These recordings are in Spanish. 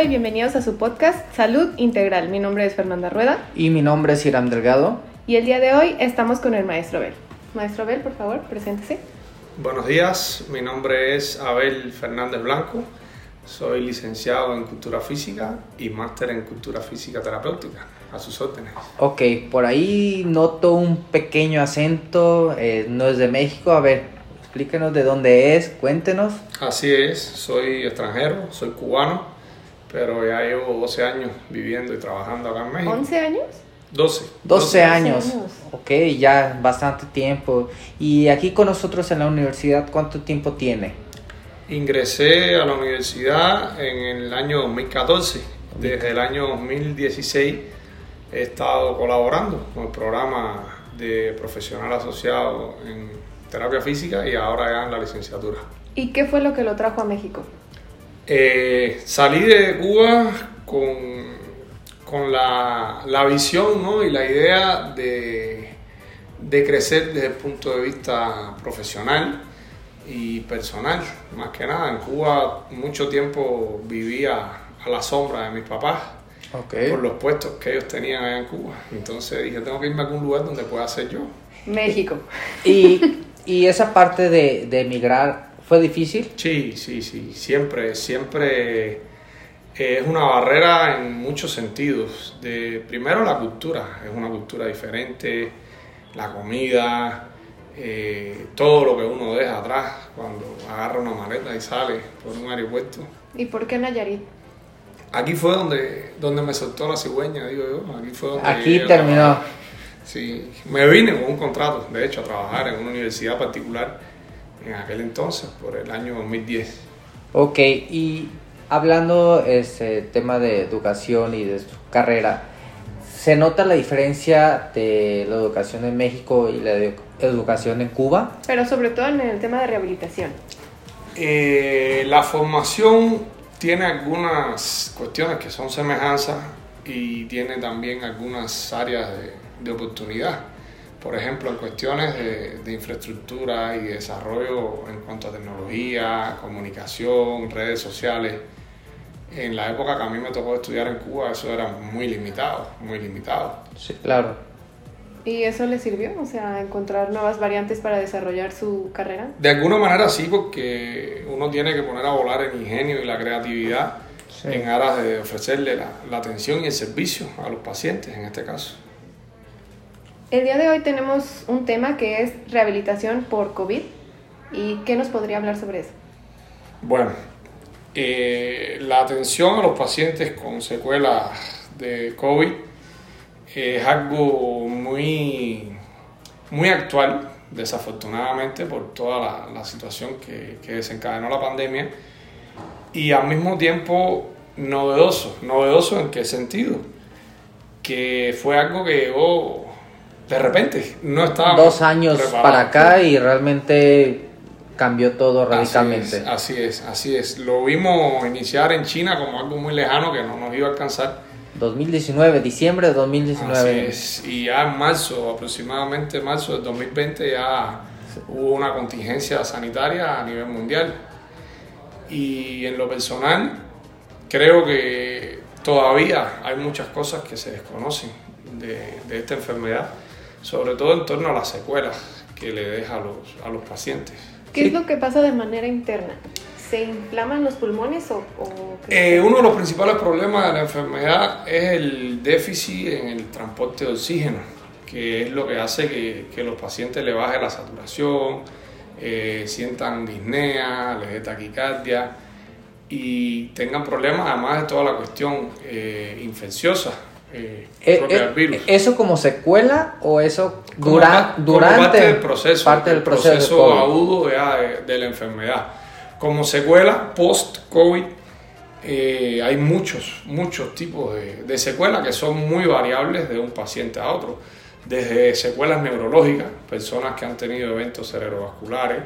Hola y bienvenidos a su podcast Salud Integral. Mi nombre es Fernanda Rueda. Y mi nombre es Iram Delgado. Y el día de hoy estamos con el maestro Abel. Maestro Abel, por favor, preséntese. Buenos días, mi nombre es Abel Fernández Blanco. Soy licenciado en Cultura Física y máster en Cultura Física Terapéutica. A sus órdenes. Ok, por ahí noto un pequeño acento. eh, no es de México. A ver, explíquenos de dónde es. Cuéntenos. Así es, soy extranjero, soy cubano pero ya llevo 12 años viviendo y trabajando acá en México. ¿11 años? 12. 12 años. años. Ok, ya bastante tiempo. Y aquí con nosotros en la universidad, ¿cuánto tiempo tiene? Ingresé a la universidad en el año 2014. Desde el año 2016 he estado colaborando con el programa de profesional asociado en terapia física y ahora ya en la licenciatura. ¿Y qué fue lo que lo trajo a México? Eh, salí de Cuba con, con la, la visión ¿no? y la idea de, de crecer desde el punto de vista profesional y personal, más que nada. En Cuba mucho tiempo vivía a la sombra de mis papás Ok. por los puestos que ellos tenían allá en Cuba. Entonces dije, tengo que irme a algún lugar donde pueda ser yo. México. Y, y esa parte de, de emigrar fue difícil. Sí, sí, sí, siempre, siempre eh, es una barrera en muchos sentidos. De, primero la cultura, es una cultura diferente, la comida, eh, todo lo que uno deja atrás cuando agarra una maleta y sale por un aeropuerto. ¿Y por qué Nayarit? Aquí fue donde, donde me soltó la cigüeña, digo yo. Aquí fue donde Aquí terminó. Sí, me vine con un contrato, de hecho, a trabajar en una universidad particular en aquel entonces, por el año 2010. Ok, y hablando este tema de educación y de su carrera, ¿se nota la diferencia de la educación en México y la edu- educación en Cuba? Pero sobre todo en el tema de rehabilitación. Eh, la formación tiene algunas cuestiones que son semejanzas y tiene también algunas áreas de, de oportunidad. Por ejemplo, en cuestiones de, de infraestructura y desarrollo en cuanto a tecnología, comunicación, redes sociales. En la época que a mí me tocó estudiar en Cuba, eso era muy limitado, muy limitado. Sí, claro. ¿Y eso le sirvió? O sea, encontrar nuevas variantes para desarrollar su carrera. De alguna manera sí, porque uno tiene que poner a volar el ingenio y la creatividad Sí. en aras de ofrecerle la, la atención y el servicio a los pacientes en este caso. El día de hoy tenemos un tema que es rehabilitación por COVID. ¿Y qué nos podría hablar sobre eso? Bueno, eh, la atención a los pacientes con secuelas de COVID es algo muy, muy actual, desafortunadamente, por toda la, la situación que, que desencadenó la pandemia y al mismo tiempo novedoso. ¿Novedoso en qué sentido? Que fue algo que llegó de repente, no estábamos Dos años preparados. para acá y realmente cambió todo radicalmente. Así es, así es, así es. Lo vimos iniciar en China como algo muy lejano que no nos iba a alcanzar. 2019, diciembre de 2019. Así es. Y ya en marzo, aproximadamente marzo del 2020, ya hubo una contingencia sanitaria a nivel mundial. Y en lo personal, creo que todavía hay muchas cosas que se desconocen de, de esta enfermedad, sobre todo en torno a las secuelas que le deja a los, a los pacientes. ¿Qué Sí. es lo que pasa de manera interna? ¿Se inflaman los pulmones o...? o? Eh, uno de los principales problemas de la enfermedad es el déficit en el transporte de oxígeno, que es lo que hace que, que los pacientes le baje la saturación, eh, sientan disnea, les dé taquicardia y tengan problemas además de toda la cuestión eh, infecciosa eh, Eh, virus. ¿Eso como secuela o eso dura- pa- como durante parte del proceso, parte del el proceso, agudo ya de, de la enfermedad. Como secuela post-COVID, eh, hay muchos, muchos tipos de, de secuelas que son muy variables de un paciente a otro. Desde secuelas neurológicas, personas que han tenido eventos cerebrovasculares,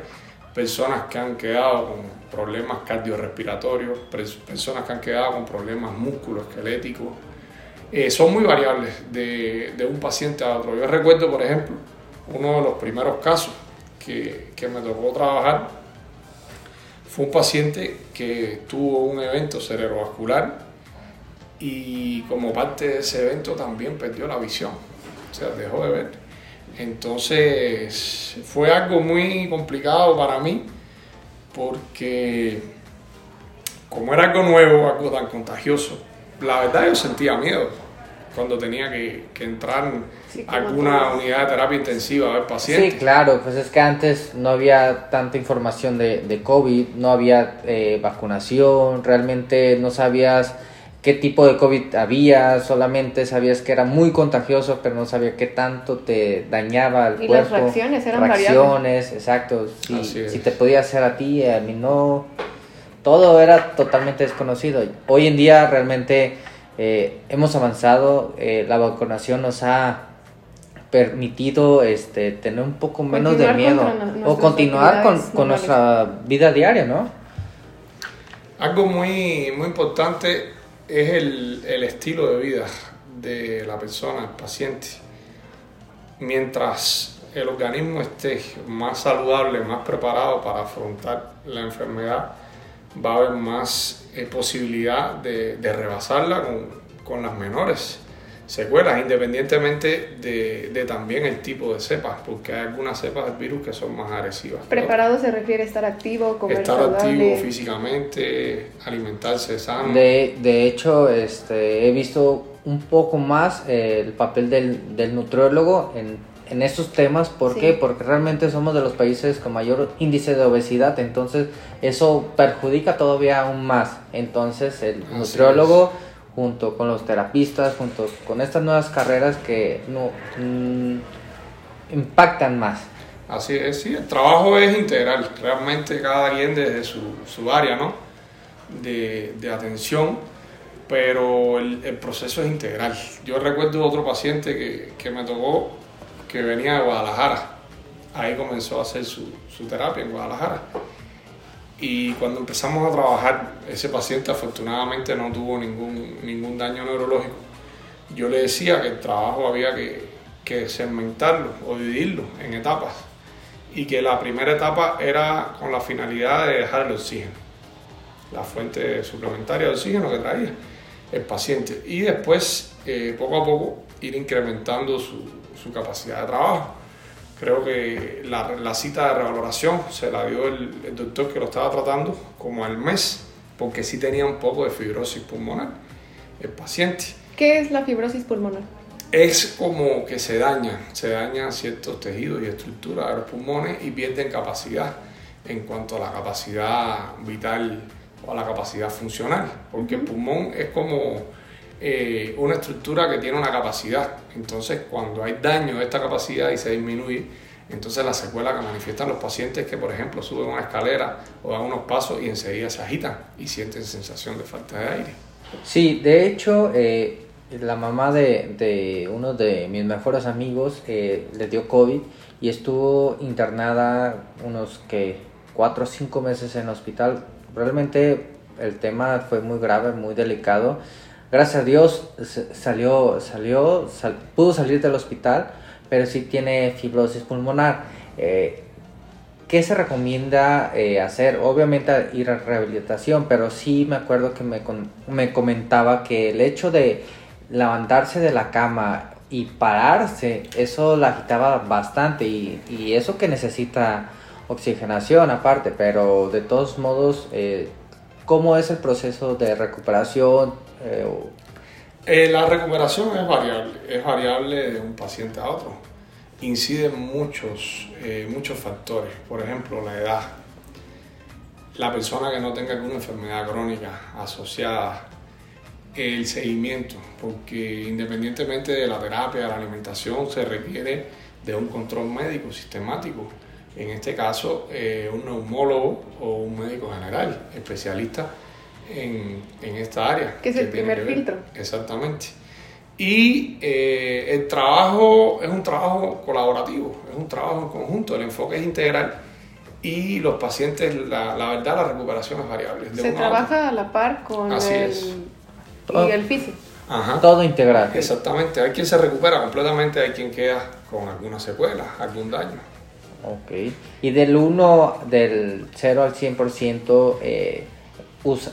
personas que han quedado con problemas cardiorrespiratorios, pers- personas que han quedado con problemas musculoesqueléticos, eh, son muy variables de, de un paciente a otro. Yo recuerdo, por ejemplo, uno de los primeros casos que, que me tocó trabajar fue un paciente que tuvo un evento cerebrovascular y como parte de ese evento también perdió la visión, o sea, dejó de ver. Entonces fue algo muy complicado para mí porque como era algo nuevo, algo tan contagioso, la verdad yo sentía miedo cuando tenía que, que entrar Sí, a como alguna unidad de terapia intensiva a ver pacientes. Sí, claro, pues es que antes no había tanta información de, de COVID, no había eh, vacunación, realmente no sabías qué tipo de COVID había, solamente sabías que era muy contagioso, pero no sabía qué tanto te dañaba al Y las cuerpo. reacciones eran Reacciones, exacto. Si, Así es. si te podía hacer a ti, a mí no. Todo era totalmente desconocido. Hoy en día realmente eh, hemos avanzado, eh, la vacunación nos ha permitido este tener un poco menos de miedo no- o continuar con, nuestra vida diaria, ¿no? Algo muy, muy importante es el, el estilo de vida de la persona, el paciente. Mientras el organismo esté más saludable, más preparado para afrontar la enfermedad, va a haber más eh, posibilidad de, de rebasarla con, con las menores secuelas, independientemente de, de también el tipo de cepas, porque hay algunas cepas del virus que son más agresivas. Preparado se refiere a estar activo, comer Estar saludable. activo físicamente, alimentarse sano. De, de hecho, este, he visto un poco más eh, el papel del, del nutriólogo en, en estos temas. ¿Por Sí. qué? Porque realmente somos de los países con mayor índice de obesidad, entonces eso perjudica todavía aún más. Entonces el Así nutriólogo junto con los terapistas, junto con estas nuevas carreras que no mm, impactan más. Así es, sí, el trabajo es integral, realmente cada quien desde su, su área, ¿no? De, de atención, pero el, el proceso es integral. Yo recuerdo otro paciente que, que me tocó que venía de Guadalajara, ahí comenzó a hacer su, su terapia en Guadalajara. Y cuando empezamos a trabajar, ese paciente afortunadamente no tuvo ningún, ningún daño neurológico. Yo le decía que el trabajo había que, que segmentarlo o dividirlo en etapas y que la primera etapa era con la finalidad de dejar el oxígeno, la fuente suplementaria de oxígeno que traía el paciente y después eh, poco a poco ir incrementando su, su capacidad de trabajo. Creo que la, la cita de revaloración se la dio el, el doctor que lo estaba tratando como al mes, porque sí tenía un poco de fibrosis pulmonar el paciente. ¿Qué es la fibrosis pulmonar? Es como que se dañan, se dañan ciertos tejidos y estructuras de los pulmones y pierden capacidad en cuanto a la capacidad vital o a la capacidad funcional, porque el pulmón es como eh, una estructura que tiene una capacidad. Entonces, cuando hay daño de esta capacidad y se disminuye, entonces la secuela que manifiestan los pacientes que, por ejemplo, suben una escalera o dan unos pasos y enseguida se agitan y sienten sensación de falta de aire. Sí, de hecho, eh, la mamá de, de uno de mis mejores amigos eh, le dio COVID y estuvo internada unos que cuatro o cinco meses en el hospital. Realmente el tema fue muy grave, muy delicado. Gracias a Dios salió, salió, sal- pudo salir del hospital, pero sí tiene fibrosis pulmonar. Eh, ¿Qué se recomienda eh, hacer? Obviamente ir a rehabilitación, pero sí me acuerdo que me, me comentaba que el hecho de levantarse de la cama y pararse, eso la agitaba bastante y, y eso que necesita oxigenación aparte, pero de todos modos, eh, ¿cómo es el proceso de recuperación? Eh, Eh, la recuperación es variable, es variable de un paciente a otro. Inciden muchos, eh, muchos factores, por ejemplo, la edad, la persona que no tenga alguna enfermedad crónica asociada, el seguimiento, porque independientemente de la terapia, de la alimentación, se requiere de un control médico sistemático. En este caso, un neumólogo o un médico general, especialista en, en esta área. Que es el tiene primer filtro. Exactamente. Y eh, el trabajo es un trabajo colaborativo, es un trabajo en conjunto, el enfoque es integral y los pacientes, la, la verdad, la recuperación es variable. de Se uno a trabaja a la par con Así el, es. Todo. y el físico. Ajá. todo integral. Exactamente, hay quien se recupera completamente, hay quien queda con alguna secuela, algún daño. Ok. Y del 1, del 0 al 100%, eh,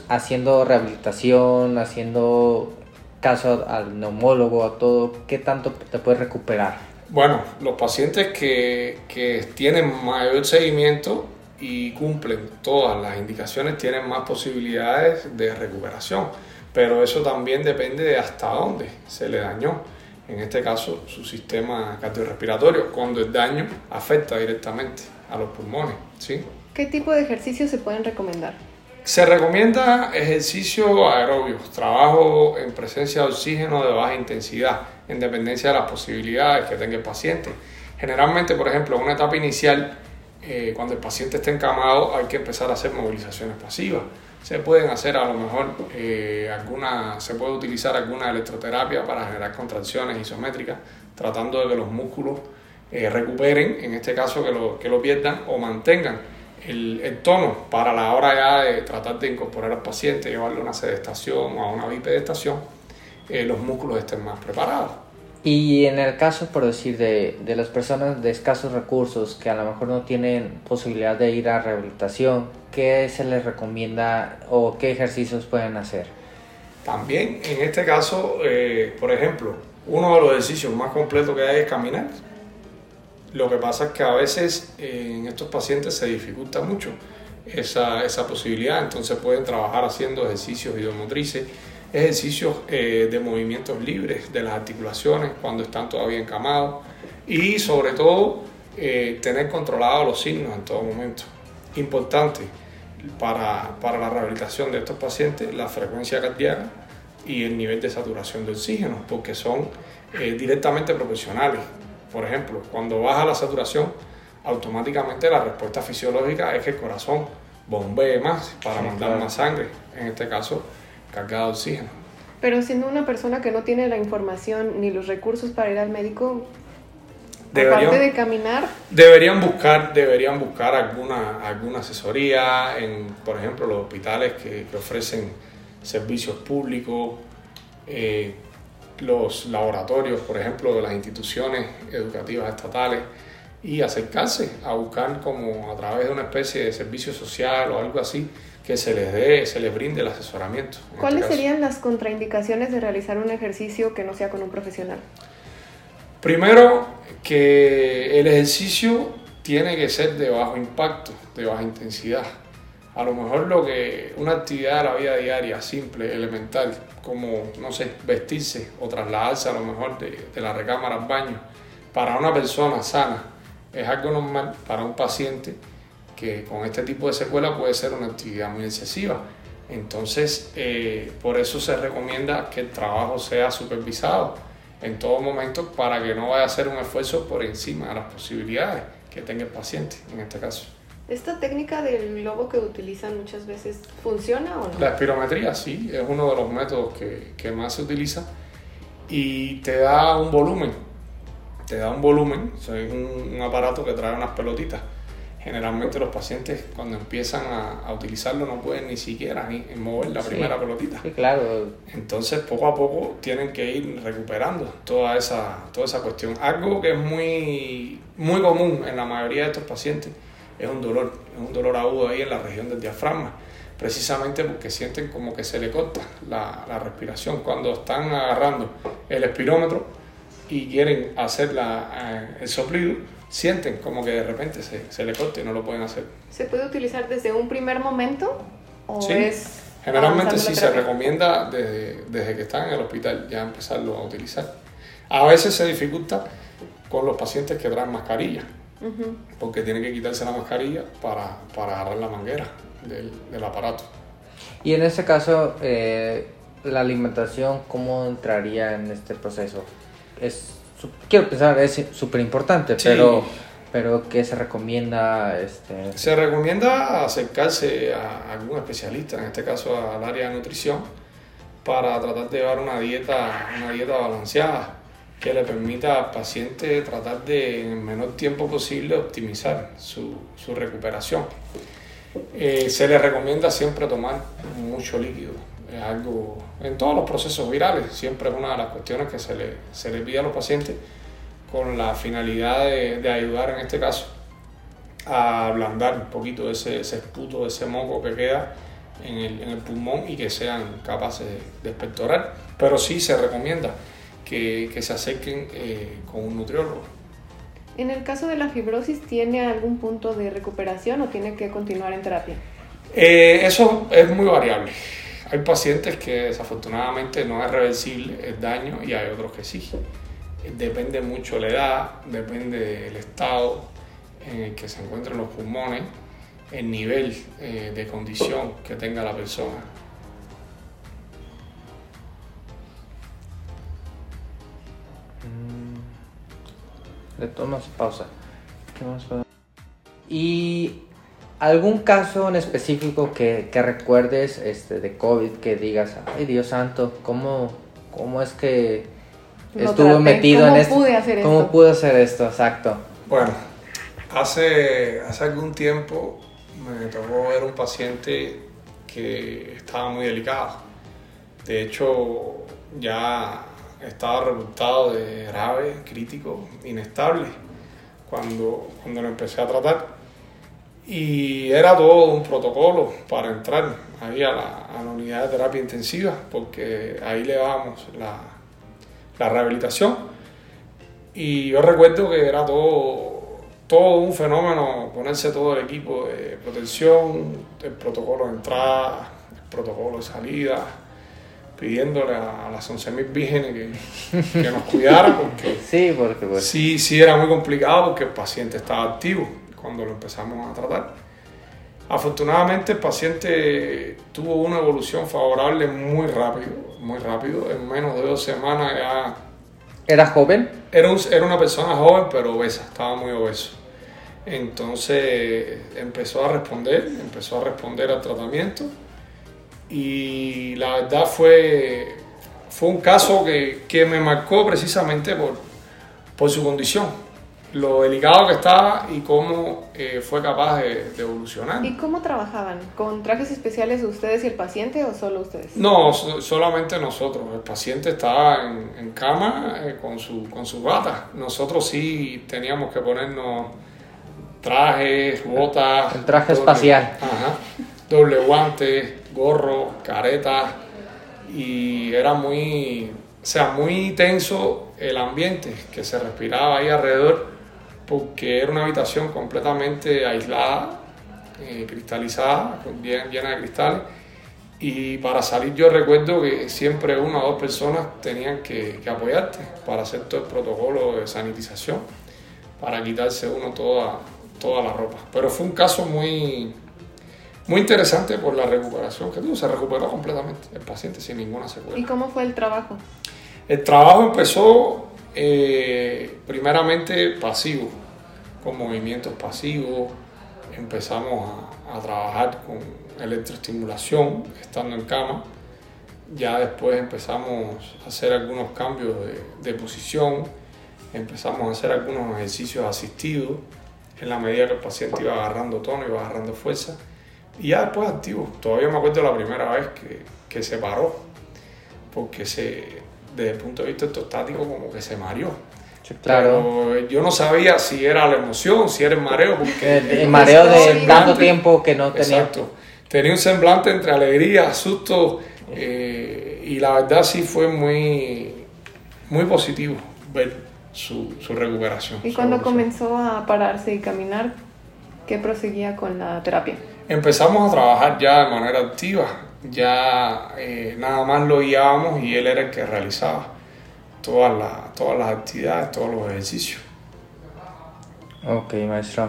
haciendo rehabilitación, haciendo caso al neumólogo, a todo, ¿qué tanto te puedes recuperar? Bueno, los pacientes que, que tienen mayor seguimiento y cumplen todas las indicaciones tienen más posibilidades de recuperación, pero eso también depende de hasta dónde se le dañó. En este caso, su sistema cardiorrespiratorio, cuando el daño afecta directamente a los pulmones. ¿sí? ¿Qué tipo de ejercicios se pueden recomendar? Se recomienda ejercicio aerobio, trabajo en presencia de oxígeno de baja intensidad, en dependencia de las posibilidades que tenga el paciente. Generalmente, por ejemplo, en una etapa inicial, eh, cuando el paciente está encamado, hay que empezar a hacer movilizaciones pasivas. Se pueden hacer a lo mejor eh, alguna, se puede utilizar alguna electroterapia para generar contracciones isométricas, tratando de que los músculos eh, recuperen, en este caso que lo, que lo pierdan o mantengan el, el, tono para la hora ya de tratar de incorporar al paciente, llevarlo a una sedestación o a una bipedestación, eh, los músculos estén más preparados. Y en el caso, por decir, de, de, las personas de escasos recursos que a lo mejor no tienen posibilidad de ir a rehabilitación, ¿qué se les recomienda o qué ejercicios pueden hacer? También en este caso, eh, por ejemplo, uno de los ejercicios más completos que hay es caminar. Lo que pasa es que a veces eh, en estos pacientes se dificulta mucho esa, esa posibilidad, entonces pueden trabajar haciendo ejercicios idiomotrices, ejercicios eh, de movimientos libres de las articulaciones cuando están todavía encamados y sobre todo eh, tener controlados los signos en todo momento. Importante para, para la rehabilitación de estos pacientes la frecuencia cardíaca y el nivel de saturación de oxígeno, porque son eh, directamente proporcionales. Por ejemplo, cuando baja la saturación, automáticamente la respuesta fisiológica es que el corazón bombee más para Sí, mandar claro. más sangre, en este caso cargada de oxígeno. Pero siendo una persona que no tiene la información ni los recursos para ir al médico, Deberían- aparte de caminar, Deberían buscar, deberían buscar alguna, alguna asesoría en, por ejemplo, los hospitales que, que ofrecen servicios públicos, eh, los laboratorios, por ejemplo, de las instituciones educativas estatales y acercarse a buscar como a través de una especie de servicio social o algo así que se les dé, se les brinde el asesoramiento. en este ¿cuáles serían las contraindicaciones de realizar un ejercicio que no sea con un profesional? Primero, que el ejercicio tiene que ser de bajo impacto, de baja intensidad. A lo mejor lo que una actividad de la vida diaria, simple, elemental, como, no sé, vestirse o trasladarse a lo mejor de, la recámara al baño, para una persona sana es algo normal, para un paciente que con este tipo de secuela puede ser una actividad muy excesiva. Entonces, eh, por eso se recomienda que el trabajo sea supervisado en todo momento para que no vaya a ser un esfuerzo por encima de las posibilidades que tenga el paciente en este caso. ¿Esta técnica del globo que utilizan muchas veces funciona o no? La espirometría sí, es uno de los métodos que, que más se utiliza y te da un volumen, te da un volumen, o sea, es un, un aparato que trae unas pelotitas. Generalmente los pacientes cuando empiezan a, a utilizarlo no pueden ni siquiera ni mover la Sí. primera pelotita. Sí, claro. Entonces, poco a poco tienen que ir recuperando toda esa, toda esa cuestión. Algo que es muy, muy común en la mayoría de estos pacientes es un dolor, es un dolor agudo ahí en la región del diafragma, precisamente porque sienten como que se le corta la, la respiración cuando están agarrando el espirómetro y quieren hacer la, eh, el soplido, sienten como que de repente se, se le corta y no lo pueden hacer. ¿Se puede utilizar desde un primer momento o Sí. es Generalmente sí se recomienda desde, desde que están en el hospital ya empezarlo a utilizar. A veces se dificulta con los pacientes que traen mascarilla, Porque tienen que quitarse la mascarilla para, para agarrar la manguera del, del aparato. Y en este caso, eh, la alimentación, ¿cómo entraría en este proceso? Es, quiero pensar, es súper importante, Sí. pero, pero ¿qué se recomienda? Este, Se recomienda acercarse a algún especialista, en este caso al área de nutrición, para tratar de llevar una dieta, una dieta balanceada que le permita al paciente tratar de, en el menor tiempo posible, optimizar su, su recuperación. Eh, se le recomienda siempre tomar mucho líquido. Es algo, en todos los procesos virales, siempre es una de las cuestiones que se le, se le pide a los pacientes con la finalidad de, de ayudar en este caso a ablandar un poquito ese, ese esputo, ese moco que queda en el, en el pulmón y que sean capaces de, de expectorar. pero sí se recomienda que, que se acerquen eh, con un nutriólogo. En el caso de la fibrosis, ¿tiene algún punto de recuperación o tiene que continuar en terapia? Eh, eso es muy variable. Hay pacientes que desafortunadamente no es reversible el daño y hay otros que sí. Depende mucho la edad, depende del estado en el que se encuentran los pulmones, el nivel eh, de condición que tenga la persona. Le tomas pausa. ¿Qué más Y algún caso en específico que, que recuerdes este, de COVID que digas, ay Dios santo, ¿cómo, cómo es que Lo estuvo traté, metido ¿cómo en esto? pude hacer ¿Cómo esto? pude hacer esto? Exacto. Bueno, hace, hace algún tiempo me tocó ver un paciente que estaba muy delicado. De hecho, ya estaba reportado de grave, crítico, inestable, cuando, cuando lo empecé a tratar. Y era todo un protocolo para entrar ahí a la, a la unidad de terapia intensiva, porque ahí le dábamos la, la rehabilitación. Y yo recuerdo que era todo, todo un fenómeno ponerse todo el equipo de protección, el protocolo de entrada, el protocolo de salida, pidiéndole a, las 11.000 vírgenes que, que nos cuidaran, porque Sí, porque pues... sí, sí era muy complicado porque el paciente estaba activo cuando lo empezamos a tratar. Afortunadamente el paciente tuvo una evolución favorable muy rápido, muy rápido, en menos de dos semanas ya ¿Era joven? era, un- era una persona joven, pero obesa, estaba muy obeso. Entonces empezó a responder, empezó a responder al tratamiento y la verdad fue, fue un caso que, que me marcó precisamente por, por su condición, lo delicado que estaba y cómo eh, fue capaz de, de evolucionar. ¿Y cómo trabajaban? ¿Con trajes especiales ustedes y el paciente o solo ustedes? No, so- solamente nosotros. El paciente estaba en, en cama eh, con, su, con su bata. Nosotros sí teníamos que ponernos trajes, botas. El traje doble- espacial. Ajá. Doble guante, gorro, careta. Y era muy, o sea, muy tenso el ambiente que se respiraba ahí alrededor porque era una habitación completamente aislada, eh, cristalizada, bien- llena de cristales. Y para salir yo recuerdo que siempre una o dos personas tenían que, que apoyarte para hacer todo el protocolo de sanitización, para quitarse uno toda, toda la ropa. Pero fue un caso muy, muy interesante por la recuperación que tuvo. Se recuperó completamente el paciente sin ninguna secuela. ¿Y cómo fue el trabajo? El trabajo empezó eh, primeramente pasivo, con movimientos pasivos. Empezamos a, a trabajar con electroestimulación, estando en cama. Ya después empezamos a hacer algunos cambios de, de posición, empezamos a hacer algunos ejercicios asistidos en la medida que el paciente iba agarrando tono, iba agarrando fuerza. Y ya después activo. Todavía me acuerdo la primera vez que, que se paró, porque se, desde el punto de vista ortostático como que se mareó. Sí, claro. Pero yo no sabía si era la emoción, si era el mareo, porque El, el mareo de semblante- tanto tiempo que no tenía. Exacto. Tenía un semblante entre alegría, susto, eh, y la verdad sí fue muy, muy positivo ver su, su recuperación. ¿Y cuando comenzó a pararse y caminar, qué proseguía con la terapia? Empezamos a trabajar ya de manera activa, ya eh, nada más lo guiábamos y él era el que realizaba todas, las todas las actividades, todos los ejercicios. Ok, maestro.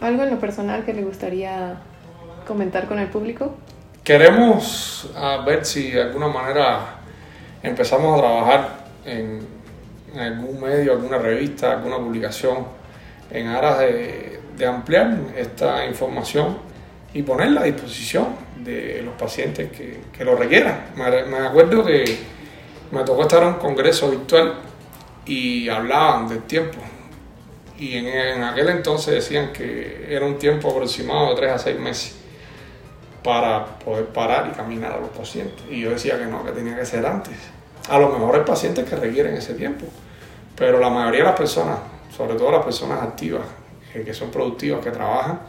¿Algo en lo personal que le gustaría comentar con el público? Queremos ah, ver si de alguna manera empezamos a trabajar en, en algún medio, alguna revista, alguna publicación, en aras de, de ampliar esta información y ponerla a disposición de los pacientes que, que lo requieran. Me, acuerdo que me tocó estar en un congreso virtual y hablaban del tiempo. Y en, en aquel entonces decían que era un tiempo aproximado de 3 a 6 meses para poder parar y caminar a los pacientes. Y yo decía que no, que tenía que ser antes. A lo mejor hay pacientes que requieren ese tiempo, pero la mayoría de las personas, sobre todo las personas activas, eh, que son productivas, que trabajan,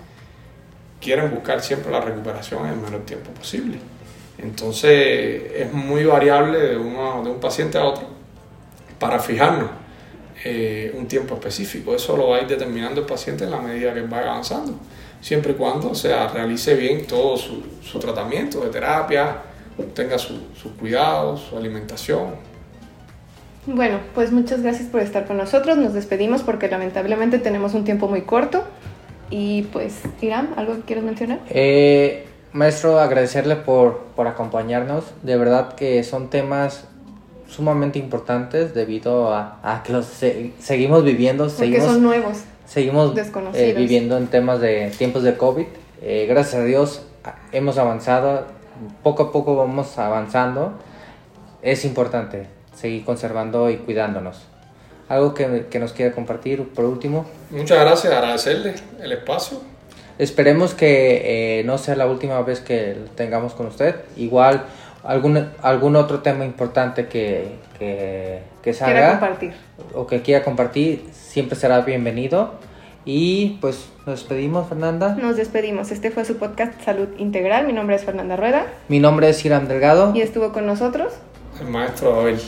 quieren buscar siempre la recuperación en el menor tiempo posible. Entonces es muy variable de, uno, de un paciente a otro para fijarnos eh, un tiempo específico. Eso lo va a ir determinando el paciente en la medida que vaya avanzando, siempre y cuando o sea, realice bien todo su, su tratamiento de terapia, tenga sus cuidados, su alimentación. Bueno, pues muchas gracias por estar con nosotros. Nos despedimos porque lamentablemente tenemos un tiempo muy corto. Y pues, Irán, ¿algo que quieres mencionar? Eh, maestro, agradecerle por, por acompañarnos. De verdad que son temas sumamente importantes debido a, a que los seguimos viviendo. Porque seguimos, son nuevos. Seguimos eh, viviendo en temas de tiempos de COVID. Eh, gracias a Dios hemos avanzado. Poco a poco vamos avanzando. Es importante seguir conservando y cuidándonos. ¿Algo que, que, nos quiera compartir por último? Muchas gracias, agradecerle el espacio. Esperemos que eh, no sea la última vez que tengamos con usted. Igual algún, algún otro tema importante que, que, que salga quiera compartir. o que quiera compartir, siempre será bienvenido. Y pues nos despedimos, Fernanda. Nos despedimos. Este fue su podcast Salud Integral. Mi nombre es Fernanda Rueda. Mi nombre es Iram Delgado. Y estuvo con nosotros el maestro Abel.